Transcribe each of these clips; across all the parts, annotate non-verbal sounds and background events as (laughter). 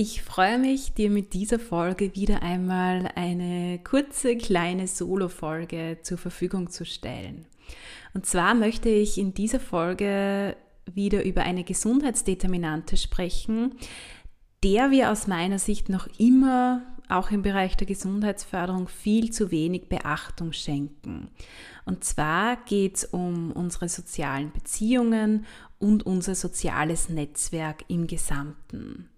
Ich freue mich, dir mit dieser Folge wieder einmal eine kurze kleine Solo-Folge zur Verfügung zu stellen. Und zwar möchte ich in dieser Folge wieder über eine Gesundheitsdeterminante sprechen, der wir aus meiner Sicht noch immer auch im Bereich der Gesundheitsförderung viel zu wenig Beachtung schenken. Und zwar geht es um unsere sozialen Beziehungen und unser soziales Netzwerk im Gesamten.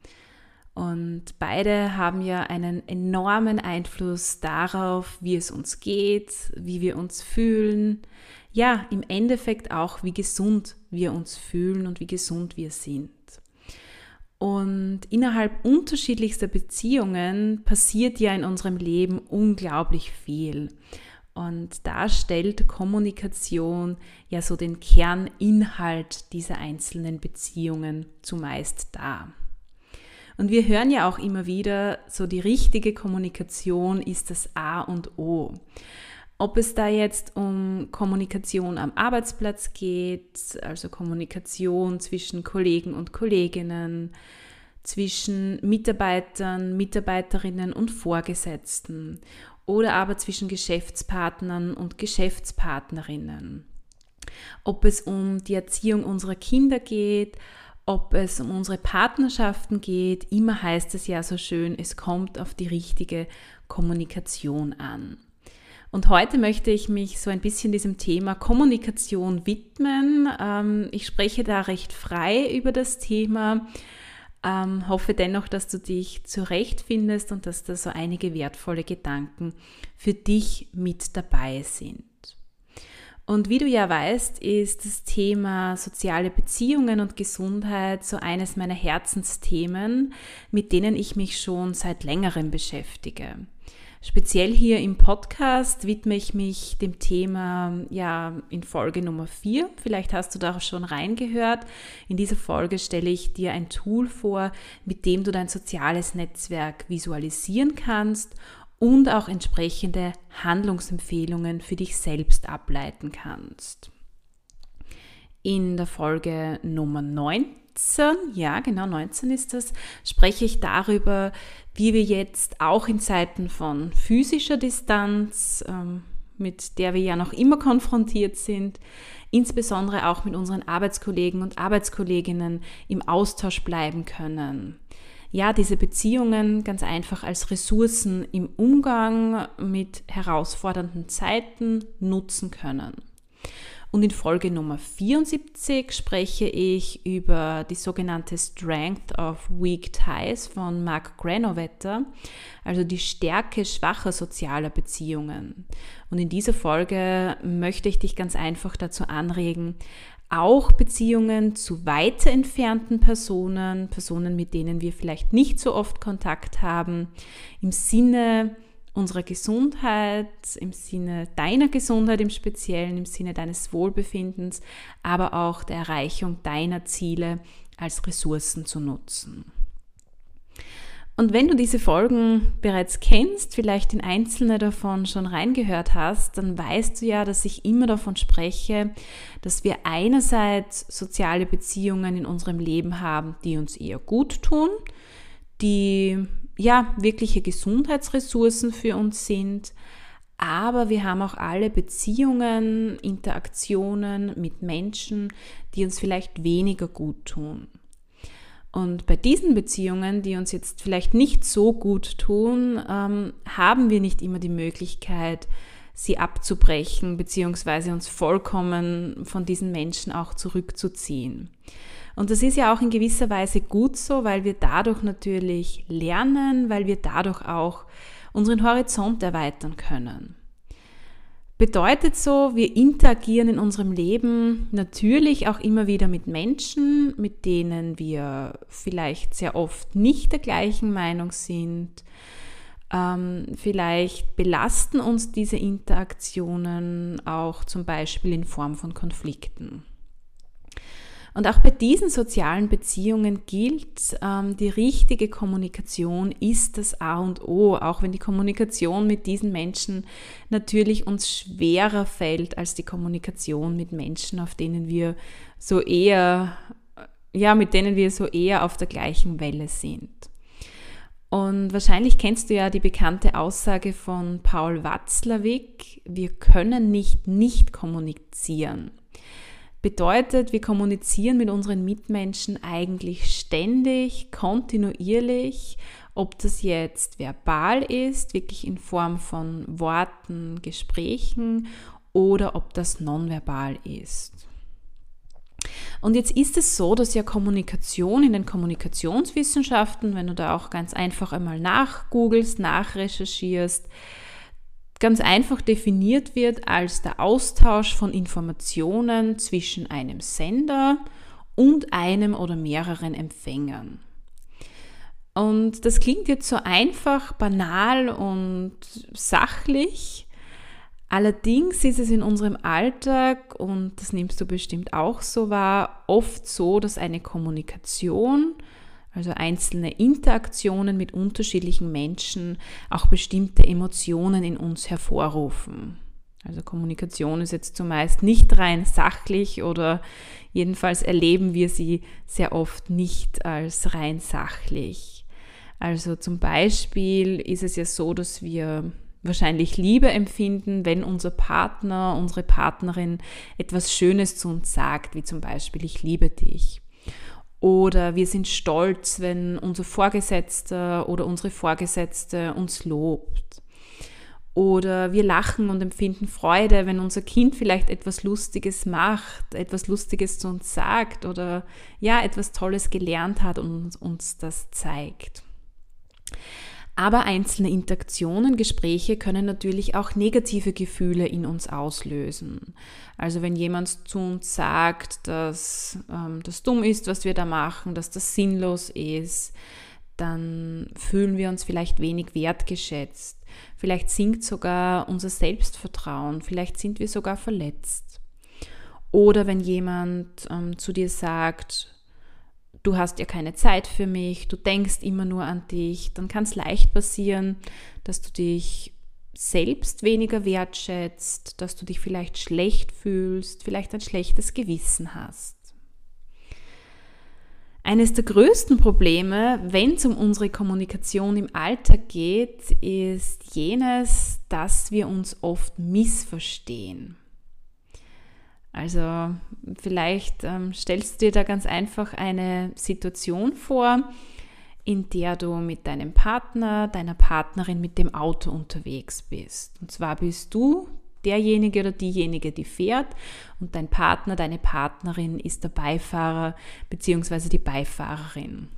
Und beide haben ja einen enormen Einfluss darauf, wie es uns geht, wie wir uns fühlen. Ja, im Endeffekt auch, wie gesund wir uns fühlen und wie gesund wir sind. Und innerhalb unterschiedlichster Beziehungen passiert ja in unserem Leben unglaublich viel. Und da stellt Kommunikation ja so den Kerninhalt dieser einzelnen Beziehungen zumeist dar. Und wir hören ja auch immer wieder, so die richtige Kommunikation ist das A und O. Ob es da jetzt um Kommunikation am Arbeitsplatz geht, also Kommunikation zwischen Kollegen und Kolleginnen, zwischen Mitarbeitern, Mitarbeiterinnen und Vorgesetzten oder aber zwischen Geschäftspartnern und Geschäftspartnerinnen. Ob es um die Erziehung unserer Kinder geht, ob es um unsere Partnerschaften geht, immer heißt es ja so schön, es kommt auf die richtige Kommunikation an. Und heute möchte ich mich so ein bisschen diesem Thema Kommunikation widmen. Ähm, ich spreche da recht frei über das Thema, ähm, hoffe dennoch, dass du dich zurechtfindest und dass da so einige wertvolle Gedanken für dich mit dabei sind. Und wie du ja weißt, ist das Thema soziale Beziehungen und Gesundheit so eines meiner Herzensthemen, mit denen ich mich schon seit längerem beschäftige. Speziell hier im Podcast widme ich mich dem Thema ja in Folge Nummer 4. Vielleicht hast du da auch schon reingehört. In dieser Folge stelle ich dir ein Tool vor, mit dem du dein soziales Netzwerk visualisieren kannst und auch entsprechende Handlungsempfehlungen für dich selbst ableiten kannst. In der Folge Nummer 19, ja genau 19 ist das, spreche ich darüber, wie wir jetzt auch in Zeiten von physischer Distanz, ähm, mit der wir ja noch immer konfrontiert sind, insbesondere auch mit unseren Arbeitskollegen und Arbeitskolleginnen im Austausch bleiben können ja, diese Beziehungen ganz einfach als Ressourcen im Umgang mit herausfordernden Zeiten nutzen können. Und in Folge Nummer 74 spreche ich über die sogenannte Strength of Weak Ties von Mark Granovetter, also die Stärke schwacher sozialer Beziehungen. Und in dieser Folge möchte ich dich ganz einfach dazu anregen, auch Beziehungen zu weiter entfernten Personen, Personen, mit denen wir vielleicht nicht so oft Kontakt haben, im Sinne unserer Gesundheit, im Sinne deiner Gesundheit im Speziellen, im Sinne deines Wohlbefindens, aber auch der Erreichung deiner Ziele als Ressourcen zu nutzen. Und wenn du diese Folgen bereits kennst, vielleicht in einzelne davon schon reingehört hast, dann weißt du ja, dass ich immer davon spreche, dass wir einerseits soziale Beziehungen in unserem Leben haben, die uns eher gut tun, die ja wirkliche Gesundheitsressourcen für uns sind, aber wir haben auch alle Beziehungen, Interaktionen mit Menschen, die uns vielleicht weniger gut tun. Und bei diesen Beziehungen, die uns jetzt vielleicht nicht so gut tun, ähm, haben wir nicht immer die Möglichkeit, sie abzubrechen, beziehungsweise uns vollkommen von diesen Menschen auch zurückzuziehen. Und das ist ja auch in gewisser Weise gut so, weil wir dadurch natürlich lernen, weil wir dadurch auch unseren Horizont erweitern können. Bedeutet so, wir interagieren in unserem Leben natürlich auch immer wieder mit Menschen, mit denen wir vielleicht sehr oft nicht der gleichen Meinung sind. Ähm, vielleicht belasten uns diese Interaktionen auch zum Beispiel in Form von Konflikten. Und auch bei diesen sozialen Beziehungen gilt, ähm, die richtige Kommunikation ist das A und O, auch wenn die Kommunikation mit diesen Menschen natürlich uns schwerer fällt als die Kommunikation mit Menschen, auf denen wir so eher, ja, mit denen wir so eher auf der gleichen Welle sind. Und wahrscheinlich kennst du ja die bekannte Aussage von Paul Watzlawick, wir können nicht nicht kommunizieren. Bedeutet, wir kommunizieren mit unseren Mitmenschen eigentlich ständig, kontinuierlich, ob das jetzt verbal ist, wirklich in Form von Worten, Gesprächen oder ob das nonverbal ist. Und jetzt ist es so, dass ja Kommunikation in den Kommunikationswissenschaften, wenn du da auch ganz einfach einmal nachgoogelst, nachrecherchierst, ganz einfach definiert wird als der Austausch von Informationen zwischen einem Sender und einem oder mehreren Empfängern. Und das klingt jetzt so einfach, banal und sachlich. Allerdings ist es in unserem Alltag, und das nimmst du bestimmt auch so wahr, oft so, dass eine Kommunikation also einzelne Interaktionen mit unterschiedlichen Menschen, auch bestimmte Emotionen in uns hervorrufen. Also Kommunikation ist jetzt zumeist nicht rein sachlich oder jedenfalls erleben wir sie sehr oft nicht als rein sachlich. Also zum Beispiel ist es ja so, dass wir wahrscheinlich Liebe empfinden, wenn unser Partner, unsere Partnerin etwas Schönes zu uns sagt, wie zum Beispiel ich liebe dich. Oder wir sind stolz, wenn unser Vorgesetzter oder unsere Vorgesetzte uns lobt. Oder wir lachen und empfinden Freude, wenn unser Kind vielleicht etwas Lustiges macht, etwas Lustiges zu uns sagt oder ja, etwas Tolles gelernt hat und uns das zeigt. Aber einzelne Interaktionen, Gespräche können natürlich auch negative Gefühle in uns auslösen. Also wenn jemand zu uns sagt, dass ähm, das dumm ist, was wir da machen, dass das sinnlos ist, dann fühlen wir uns vielleicht wenig wertgeschätzt. Vielleicht sinkt sogar unser Selbstvertrauen, vielleicht sind wir sogar verletzt. Oder wenn jemand ähm, zu dir sagt, du hast ja keine Zeit für mich, du denkst immer nur an dich, dann kann es leicht passieren, dass du dich selbst weniger wertschätzt, dass du dich vielleicht schlecht fühlst, vielleicht ein schlechtes Gewissen hast. Eines der größten Probleme, wenn es um unsere Kommunikation im Alltag geht, ist jenes, dass wir uns oft missverstehen. Also vielleicht ähm, stellst du dir da ganz einfach eine Situation vor, in der du mit deinem Partner, deiner Partnerin mit dem Auto unterwegs bist. Und zwar bist du derjenige oder diejenige, die fährt und dein Partner, deine Partnerin ist der Beifahrer bzw. die Beifahrerin.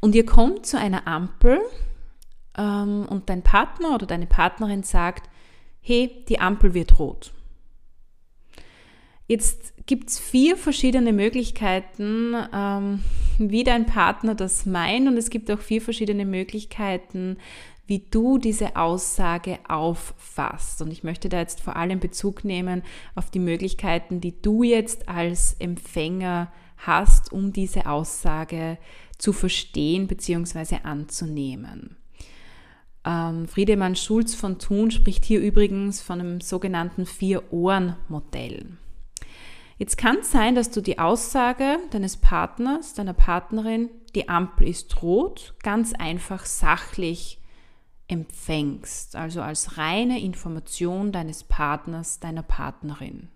Und ihr kommt zu einer Ampel ähm, und dein Partner oder deine Partnerin sagt, hey, die Ampel wird rot. Jetzt gibt es vier verschiedene Möglichkeiten, ähm, wie dein Partner das meint und es gibt auch vier verschiedene Möglichkeiten, wie du diese Aussage auffasst. Und ich möchte da jetzt vor allem Bezug nehmen auf die Möglichkeiten, die du jetzt als Empfänger hast, um diese Aussage zu verstehen bzw. anzunehmen. Ähm, Friedemann Schulz von Thun spricht hier übrigens von einem sogenannten Vier-Ohren-Modell. Jetzt kann es sein, dass du die Aussage deines Partners, deiner Partnerin, die Ampel ist rot, ganz einfach sachlich empfängst, also als reine Information deines Partners, deiner Partnerin.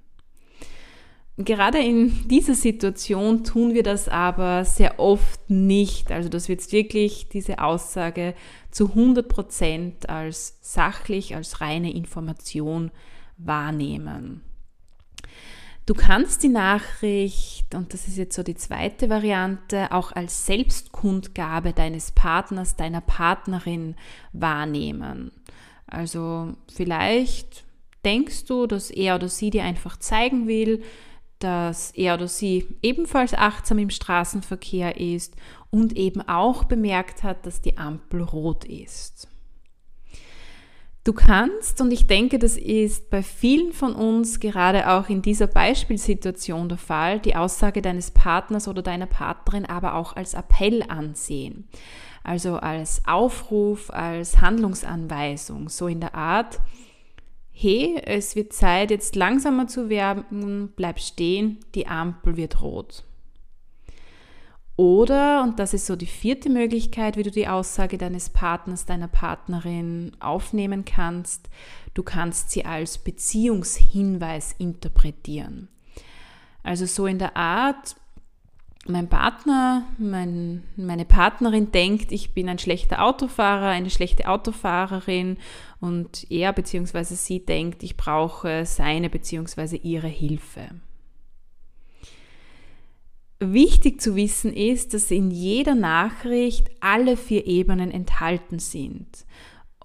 Gerade in dieser Situation tun wir das aber sehr oft nicht. Also dass wir jetzt wirklich diese Aussage zu 100 Prozent als sachlich, als reine Information wahrnehmen. Du kannst die Nachricht, und das ist jetzt so die zweite Variante, auch als Selbstkundgabe deines Partners, deiner Partnerin wahrnehmen. Also vielleicht denkst du, dass er oder sie dir einfach zeigen will, dass er oder sie ebenfalls achtsam im Straßenverkehr ist und eben auch bemerkt hat, dass die Ampel rot ist. Du kannst, und ich denke, das ist bei vielen von uns gerade auch in dieser Beispielsituation der Fall, die Aussage deines Partners oder deiner Partnerin aber auch als Appell ansehen. Also als Aufruf, als Handlungsanweisung, so in der Art, hey, es wird Zeit, jetzt langsamer zu werden, bleib stehen, die Ampel wird rot. Oder, und das ist so die vierte Möglichkeit, wie du die Aussage deines Partners, deiner Partnerin aufnehmen kannst, du kannst sie als Beziehungshinweis interpretieren. Also so in der Art, mein Partner, mein, meine Partnerin denkt, ich bin ein schlechter Autofahrer, eine schlechte Autofahrerin und er bzw. sie denkt, ich brauche seine bzw. ihre Hilfe. Wichtig zu wissen ist, dass in jeder Nachricht alle vier Ebenen enthalten sind.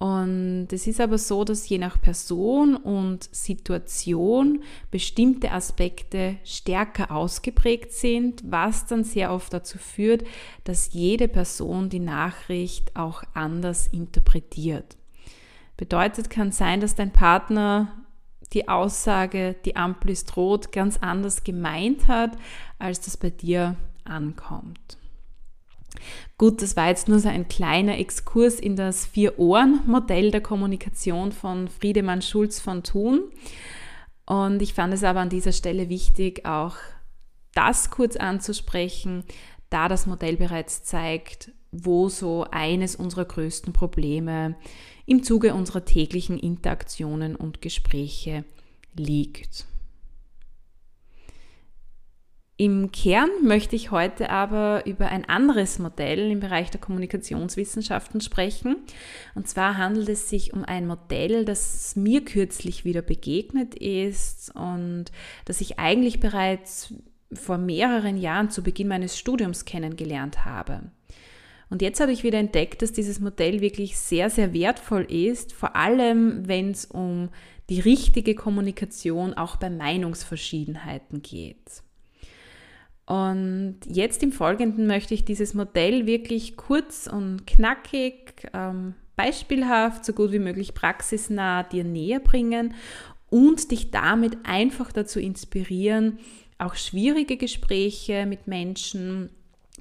Und es ist aber so, dass je nach Person und Situation bestimmte Aspekte stärker ausgeprägt sind, was dann sehr oft dazu führt, dass jede Person die Nachricht auch anders interpretiert. Bedeutet kann sein, dass dein Partner die Aussage, die Ampel ist rot, ganz anders gemeint hat, als das bei dir ankommt. Gut, das war jetzt nur so ein kleiner Exkurs in das Vier-Ohren-Modell der Kommunikation von Friedemann Schulz von Thun. Und ich fand es aber an dieser Stelle wichtig, auch das kurz anzusprechen, da das Modell bereits zeigt, wo so eines unserer größten Probleme im Zuge unserer täglichen Interaktionen und Gespräche liegt. Im Kern möchte ich heute aber über ein anderes Modell im Bereich der Kommunikationswissenschaften sprechen. Und zwar handelt es sich um ein Modell, das mir kürzlich wieder begegnet ist und das ich eigentlich bereits vor mehreren Jahren zu Beginn meines Studiums kennengelernt habe. Und jetzt habe ich wieder entdeckt, dass dieses Modell wirklich sehr, sehr wertvoll ist, vor allem wenn es um die richtige Kommunikation auch bei Meinungsverschiedenheiten geht. Und jetzt im Folgenden möchte ich dieses Modell wirklich kurz und knackig, ähm, beispielhaft, so gut wie möglich praxisnah dir näher bringen und dich damit einfach dazu inspirieren, auch schwierige Gespräche mit Menschen,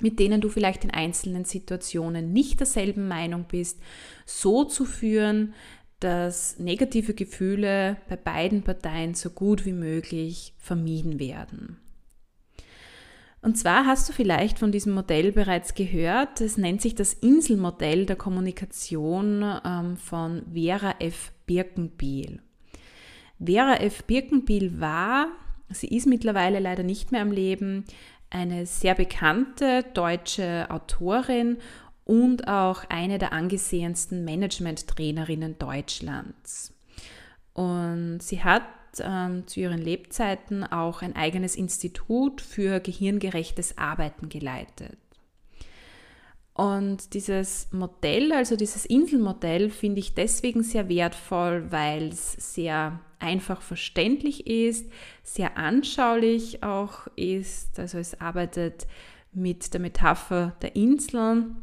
mit denen du vielleicht in einzelnen Situationen nicht derselben Meinung bist, so zu führen, dass negative Gefühle bei beiden Parteien so gut wie möglich vermieden werden. Und zwar hast du vielleicht von diesem Modell bereits gehört. Es nennt sich das Inselmodell der Kommunikation ähm, von Vera F. Birkenbiel. Vera F. Birkenbiel war, sie ist mittlerweile leider nicht mehr am Leben, eine sehr bekannte deutsche Autorin und auch eine der angesehensten Management-Trainerinnen Deutschlands. Und sie hat ähm, zu ihren Lebzeiten auch ein eigenes Institut für gehirngerechtes Arbeiten geleitet. Und dieses Modell, also dieses Inselmodell, finde ich deswegen sehr wertvoll, weil es sehr einfach verständlich ist, sehr anschaulich auch ist. Also es arbeitet mit der Metapher der Inseln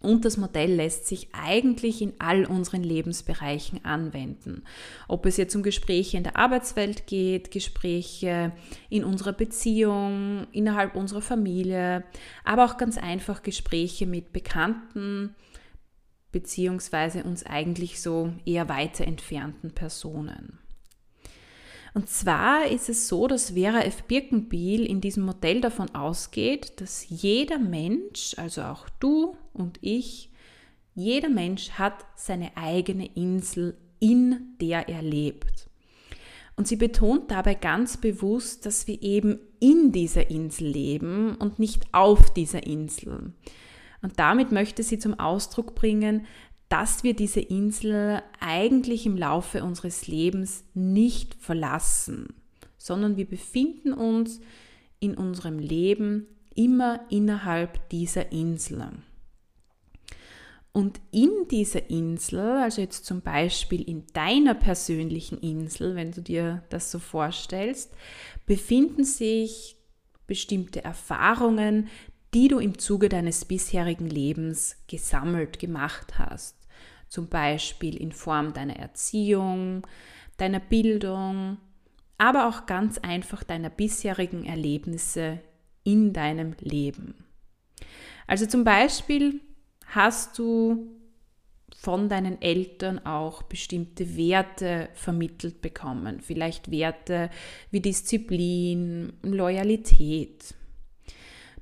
und das Modell lässt sich eigentlich in all unseren Lebensbereichen anwenden. Ob es jetzt um Gespräche in der Arbeitswelt geht, Gespräche in unserer Beziehung, innerhalb unserer Familie, aber auch ganz einfach Gespräche mit Bekannten, beziehungsweise uns eigentlich so eher weiter entfernten Personen. Und zwar ist es so, dass Vera F. Birkenbiel in diesem Modell davon ausgeht, dass jeder Mensch, also auch du und ich, jeder Mensch hat seine eigene Insel, in der er lebt. Und sie betont dabei ganz bewusst, dass wir eben in dieser Insel leben und nicht auf dieser Insel. Und damit möchte sie zum Ausdruck bringen, dass wir diese Insel eigentlich im Laufe unseres Lebens nicht verlassen, sondern wir befinden uns in unserem Leben immer innerhalb dieser Insel. Und in dieser Insel, also jetzt zum Beispiel in deiner persönlichen Insel, wenn du dir das so vorstellst, befinden sich bestimmte Erfahrungen, die du im Zuge deines bisherigen Lebens gesammelt gemacht hast. Zum Beispiel in Form deiner Erziehung, deiner Bildung, aber auch ganz einfach deiner bisherigen Erlebnisse in deinem Leben. Also zum Beispiel hast du von deinen Eltern auch bestimmte Werte vermittelt bekommen. Vielleicht Werte wie Disziplin, Loyalität.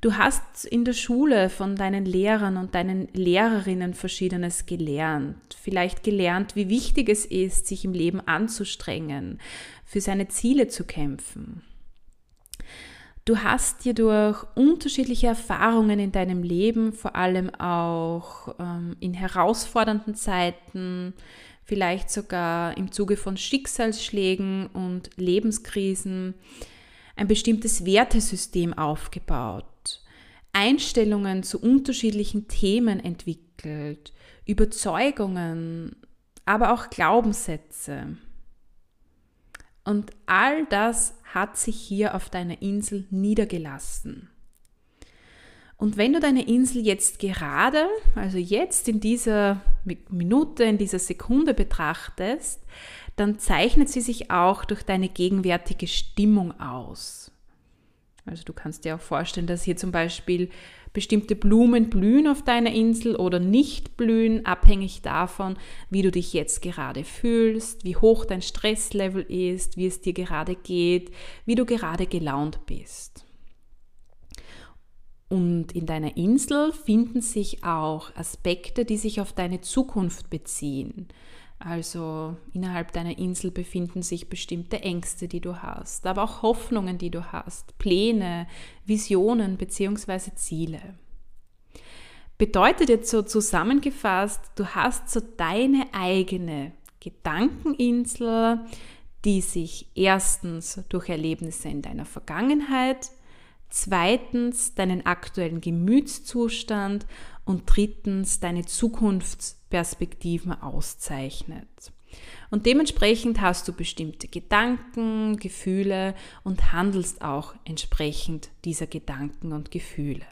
Du hast in der Schule von deinen Lehrern und deinen Lehrerinnen verschiedenes gelernt. Vielleicht gelernt, wie wichtig es ist, sich im Leben anzustrengen, für seine Ziele zu kämpfen. Du hast dir durch unterschiedliche Erfahrungen in deinem Leben, vor allem auch ähm, in herausfordernden Zeiten, vielleicht sogar im Zuge von Schicksalsschlägen und Lebenskrisen, ein bestimmtes Wertesystem aufgebaut, Einstellungen zu unterschiedlichen Themen entwickelt, Überzeugungen, aber auch Glaubenssätze. Und all das hat sich hier auf deiner Insel niedergelassen. Und wenn du deine Insel jetzt gerade, also jetzt in dieser Minute, in dieser Sekunde betrachtest, dann zeichnet sie sich auch durch deine gegenwärtige Stimmung aus. Also du kannst dir auch vorstellen, dass hier zum Beispiel bestimmte Blumen blühen auf deiner Insel oder nicht blühen, abhängig davon, wie du dich jetzt gerade fühlst, wie hoch dein Stresslevel ist, wie es dir gerade geht, wie du gerade gelaunt bist. Und in deiner Insel finden sich auch Aspekte, die sich auf deine Zukunft beziehen. Also innerhalb deiner Insel befinden sich bestimmte Ängste, die du hast, aber auch Hoffnungen, die du hast, Pläne, Visionen bzw. Ziele. Bedeutet jetzt so zusammengefasst, du hast so deine eigene Gedankeninsel, die sich erstens durch Erlebnisse in deiner Vergangenheit, zweitens deinen aktuellen Gemütszustand und drittens deine Zukunftsperspektiven auszeichnet. Und dementsprechend hast du bestimmte Gedanken, Gefühle und handelst auch entsprechend dieser Gedanken und Gefühle.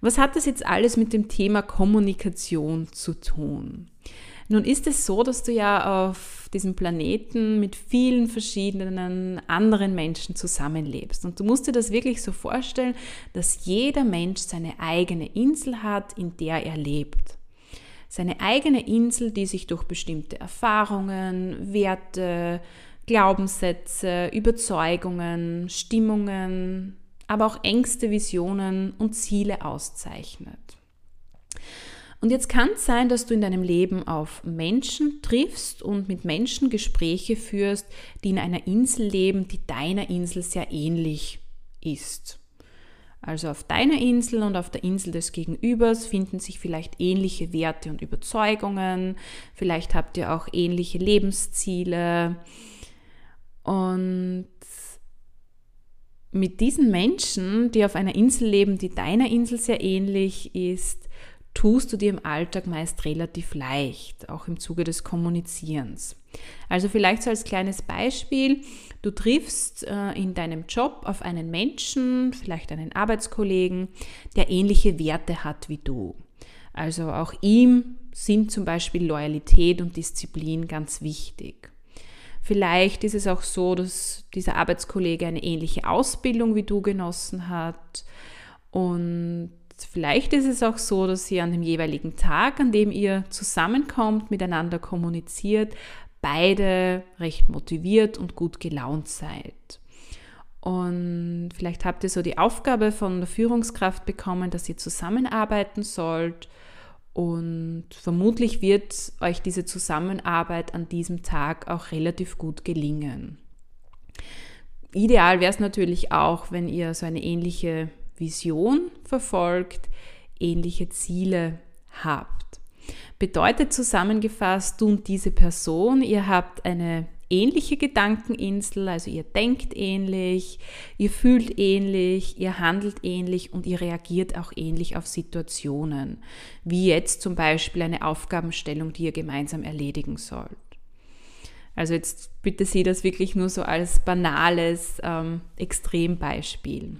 Was hat das jetzt alles mit dem Thema Kommunikation zu tun? Nun ist es so, dass du ja auf diesem Planeten mit vielen verschiedenen anderen Menschen zusammenlebst. Und du musst dir das wirklich so vorstellen, dass jeder Mensch seine eigene Insel hat, in der er lebt. Seine eigene Insel, die sich durch bestimmte Erfahrungen, Werte, Glaubenssätze, Überzeugungen, Stimmungen, aber auch Ängste, Visionen und Ziele auszeichnet. Und jetzt kann es sein, dass du in deinem Leben auf Menschen triffst und mit Menschen Gespräche führst, die in einer Insel leben, die deiner Insel sehr ähnlich ist. Also auf deiner Insel und auf der Insel des Gegenübers finden sich vielleicht ähnliche Werte und Überzeugungen, vielleicht habt ihr auch ähnliche Lebensziele. Und mit diesen Menschen, die auf einer Insel leben, die deiner Insel sehr ähnlich ist, tust du dir im Alltag meist relativ leicht, auch im Zuge des Kommunizierens. Also vielleicht so als kleines Beispiel, du triffst äh, in deinem Job auf einen Menschen, vielleicht einen Arbeitskollegen, der ähnliche Werte hat wie du. Also auch ihm sind zum Beispiel Loyalität und Disziplin ganz wichtig. Vielleicht ist es auch so, dass dieser Arbeitskollege eine ähnliche Ausbildung wie du genossen hat und Vielleicht ist es auch so, dass ihr an dem jeweiligen Tag, an dem ihr zusammenkommt, miteinander kommuniziert, beide recht motiviert und gut gelaunt seid. Und vielleicht habt ihr so die Aufgabe von der Führungskraft bekommen, dass ihr zusammenarbeiten sollt. Und vermutlich wird euch diese Zusammenarbeit an diesem Tag auch relativ gut gelingen ideal wäre es natürlich auch, wenn ihr so eine ähnliche Vision verfolgt, ähnliche Ziele habt. Bedeutet zusammengefasst, du und diese Person, ihr habt eine ähnliche Gedankeninsel, also ihr denkt ähnlich, ihr fühlt ähnlich, ihr handelt ähnlich und ihr reagiert auch ähnlich auf Situationen, wie jetzt zum Beispiel eine Aufgabenstellung, die ihr gemeinsam erledigen sollt. Also jetzt bitte sieh das wirklich nur so als banales ähm, Extrembeispiel.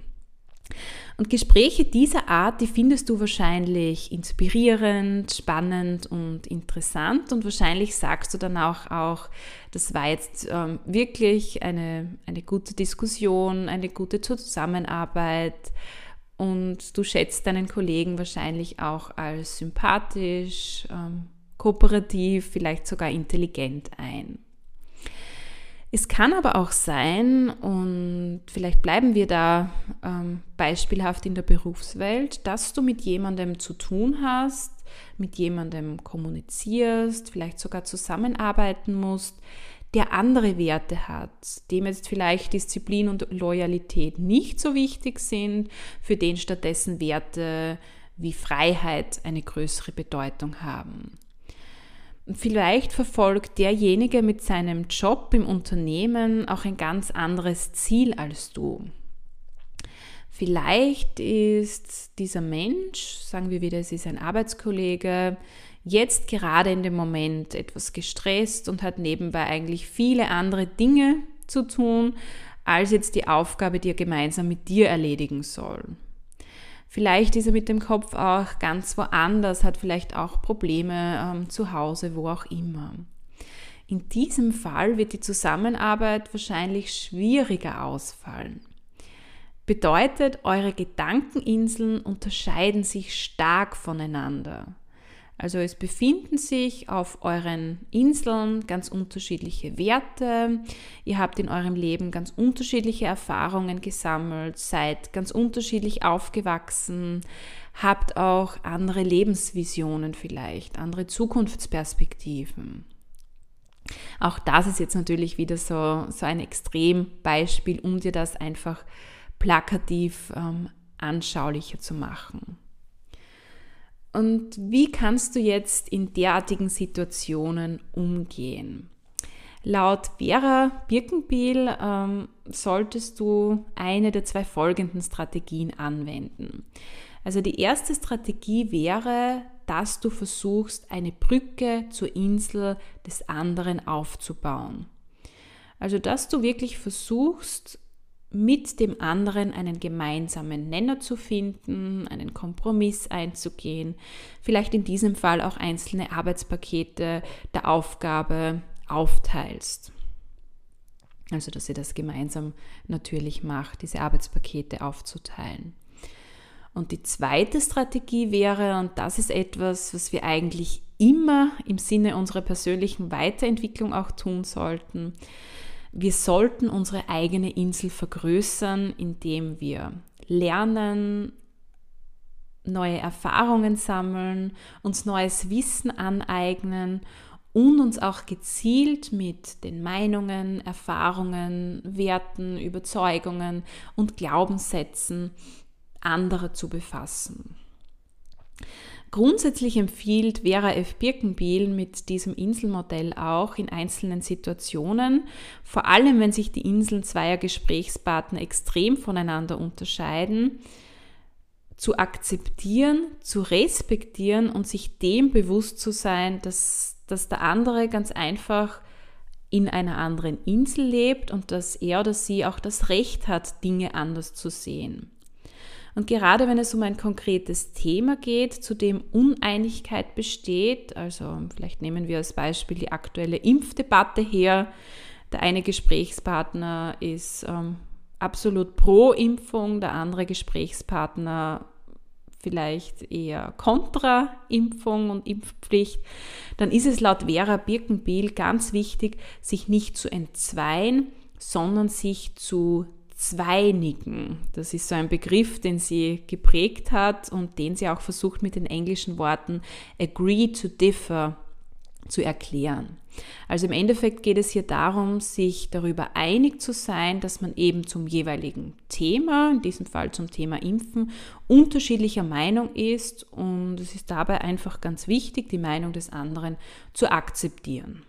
Und Gespräche dieser Art, die findest du wahrscheinlich inspirierend, spannend und interessant. Und wahrscheinlich sagst du dann auch, auch das war jetzt ähm, wirklich eine, eine gute Diskussion, eine gute Zusammenarbeit. Und du schätzt deinen Kollegen wahrscheinlich auch als sympathisch, ähm, kooperativ, vielleicht sogar intelligent ein. Es kann aber auch sein, und vielleicht bleiben wir da ähm, beispielhaft in der Berufswelt, dass du mit jemandem zu tun hast, mit jemandem kommunizierst, vielleicht sogar zusammenarbeiten musst, der andere Werte hat, dem jetzt vielleicht Disziplin und Loyalität nicht so wichtig sind, für den stattdessen Werte wie Freiheit eine größere Bedeutung haben. Vielleicht verfolgt derjenige mit seinem Job im Unternehmen auch ein ganz anderes Ziel als du. Vielleicht ist dieser Mensch, sagen wir wieder, es ist ein Arbeitskollege, jetzt gerade in dem Moment etwas gestresst und hat nebenbei eigentlich viele andere Dinge zu tun, als jetzt die Aufgabe, die er gemeinsam mit dir erledigen soll. Vielleicht ist er mit dem Kopf auch ganz woanders, hat vielleicht auch Probleme ähm, zu Hause, wo auch immer. In diesem Fall wird die Zusammenarbeit wahrscheinlich schwieriger ausfallen. Bedeutet, eure Gedankeninseln unterscheiden sich stark voneinander. Also es befinden sich auf euren Inseln ganz unterschiedliche Werte. Ihr habt in eurem Leben ganz unterschiedliche Erfahrungen gesammelt, seid ganz unterschiedlich aufgewachsen, habt auch andere Lebensvisionen vielleicht, andere Zukunftsperspektiven. Auch das ist jetzt natürlich wieder so, so ein Extrembeispiel, um dir das einfach plakativ ähm, anschaulicher zu machen. Und wie kannst du jetzt in derartigen Situationen umgehen? Laut Vera Birkenbiel ähm, solltest du eine der zwei folgenden Strategien anwenden. Also die erste Strategie wäre, dass du versuchst, eine Brücke zur Insel des anderen aufzubauen. Also dass du wirklich versuchst, mit dem anderen einen gemeinsamen Nenner zu finden, einen Kompromiss einzugehen, vielleicht in diesem Fall auch einzelne Arbeitspakete der Aufgabe aufteilst. Also, dass ihr das gemeinsam natürlich macht, diese Arbeitspakete aufzuteilen. Und die zweite Strategie wäre, und das ist etwas, was wir eigentlich immer im Sinne unserer persönlichen Weiterentwicklung auch tun sollten, wir sollten unsere eigene Insel vergrößern, indem wir lernen, neue Erfahrungen sammeln, uns neues Wissen aneignen und uns auch gezielt mit den Meinungen, Erfahrungen, Werten, Überzeugungen und Glaubenssätzen anderer zu befassen. Grundsätzlich empfiehlt Vera F. Birkenbiel mit diesem Inselmodell auch in einzelnen Situationen, vor allem wenn sich die Inseln zweier Gesprächspartner extrem voneinander unterscheiden, zu akzeptieren, zu respektieren und sich dem bewusst zu sein, dass, dass der andere ganz einfach in einer anderen Insel lebt und dass er oder sie auch das Recht hat, Dinge anders zu sehen. Und gerade wenn es um ein konkretes Thema geht, zu dem Uneinigkeit besteht, also vielleicht nehmen wir als Beispiel die aktuelle Impfdebatte her, der eine Gesprächspartner ist ähm, absolut pro Impfung, der andere Gesprächspartner vielleicht eher kontra Impfung und Impfpflicht, dann ist es laut Vera Birkenbiel ganz wichtig, sich nicht zu entzweien, sondern sich zu Zweinigen. Das ist so ein Begriff, den sie geprägt hat und den sie auch versucht mit den englischen Worten agree to differ zu erklären. Also im Endeffekt geht es hier darum, sich darüber einig zu sein, dass man eben zum jeweiligen Thema, in diesem Fall zum Thema Impfen, unterschiedlicher Meinung ist und es ist dabei einfach ganz wichtig, die Meinung des anderen zu akzeptieren.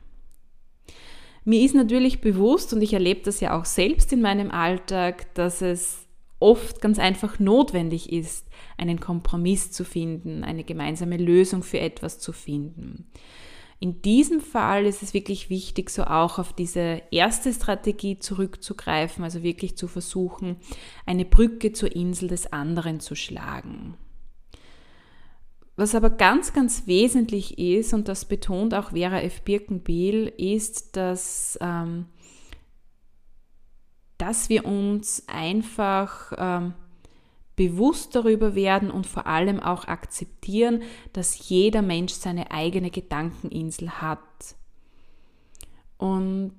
Mir ist natürlich bewusst, und ich erlebe das ja auch selbst in meinem Alltag, dass es oft ganz einfach notwendig ist, einen Kompromiss zu finden, eine gemeinsame Lösung für etwas zu finden. In diesem Fall ist es wirklich wichtig, so auch auf diese erste Strategie zurückzugreifen, also wirklich zu versuchen, eine Brücke zur Insel des anderen zu schlagen. Was aber ganz, ganz wesentlich ist, und das betont auch Vera F. Birkenbiel, ist, dass, ähm, dass wir uns einfach ähm, bewusst darüber werden und vor allem auch akzeptieren, dass jeder Mensch seine eigene Gedankeninsel hat. Und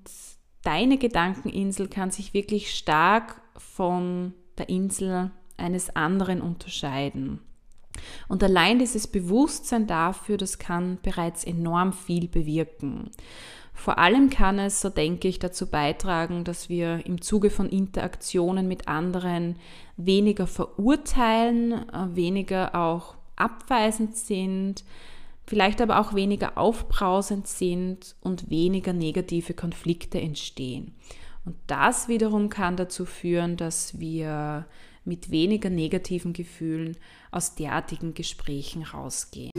deine Gedankeninsel kann sich wirklich stark von der Insel eines anderen unterscheiden. Und allein dieses Bewusstsein dafür, das kann bereits enorm viel bewirken. Vor allem kann es, so denke ich, dazu beitragen, dass wir im Zuge von Interaktionen mit anderen weniger verurteilen, äh, weniger auch abweisend sind, vielleicht aber auch weniger aufbrausend sind und weniger negative Konflikte entstehen. Und das wiederum kann dazu führen, dass wir mit weniger negativen Gefühlen aus derartigen Gesprächen rausgehen.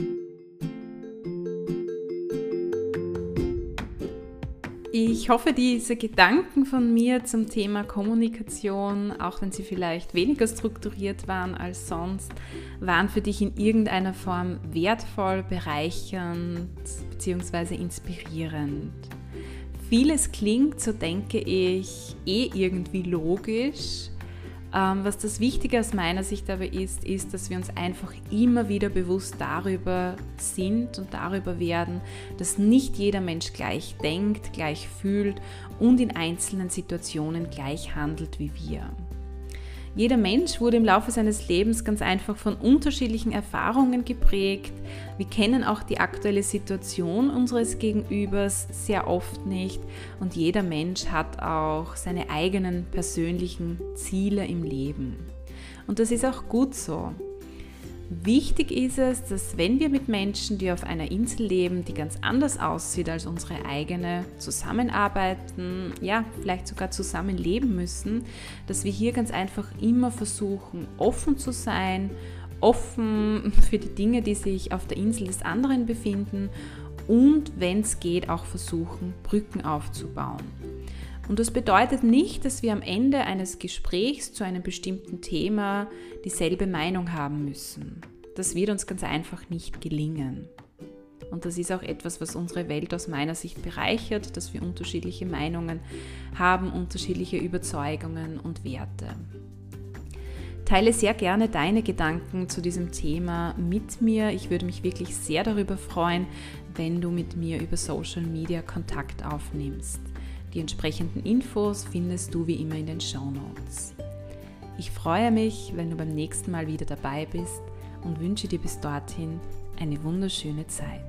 Ich hoffe, diese Gedanken von mir zum Thema Kommunikation, auch wenn sie vielleicht weniger strukturiert waren als sonst, waren für dich in irgendeiner Form wertvoll, bereichernd bzw. inspirierend. Vieles klingt, so denke ich, eh irgendwie logisch, was das Wichtige aus meiner Sicht aber ist, ist, dass wir uns einfach immer wieder bewusst darüber sind und darüber werden, dass nicht jeder Mensch gleich denkt, gleich fühlt und in einzelnen Situationen gleich handelt wie wir. Jeder Mensch wurde im Laufe seines Lebens ganz einfach von unterschiedlichen Erfahrungen geprägt. Wir kennen auch die aktuelle Situation unseres Gegenübers sehr oft nicht und jeder Mensch hat auch seine eigenen persönlichen Ziele im Leben. Und das ist auch gut so. Wichtig ist es, dass wenn wir mit Menschen, die auf einer Insel leben, die ganz anders aussieht als unsere eigene, zusammenarbeiten, ja, vielleicht sogar zusammenleben müssen, dass wir hier ganz einfach immer versuchen, offen zu sein, offen (laughs) für die Dinge, die sich auf der Insel des anderen befinden und, wenn es geht, auch versuchen, Brücken aufzubauen. Und das bedeutet nicht, dass wir am Ende eines Gesprächs zu einem bestimmten Thema dieselbe Meinung haben müssen. Das wird uns ganz einfach nicht gelingen. Und das ist auch etwas, was unsere Welt aus meiner Sicht bereichert, dass wir unterschiedliche Meinungen haben, unterschiedliche Überzeugungen und Werte. Teile sehr gerne deine Gedanken zu diesem Thema mit mir. Ich würde mich wirklich sehr darüber freuen, wenn du mit mir über Social Media Kontakt aufnimmst. Die entsprechenden Infos findest du wie immer in den Show Notes. Ich freue mich, wenn du beim nächsten Mal wieder dabei bist und wünsche dir bis dorthin eine wunderschöne Zeit.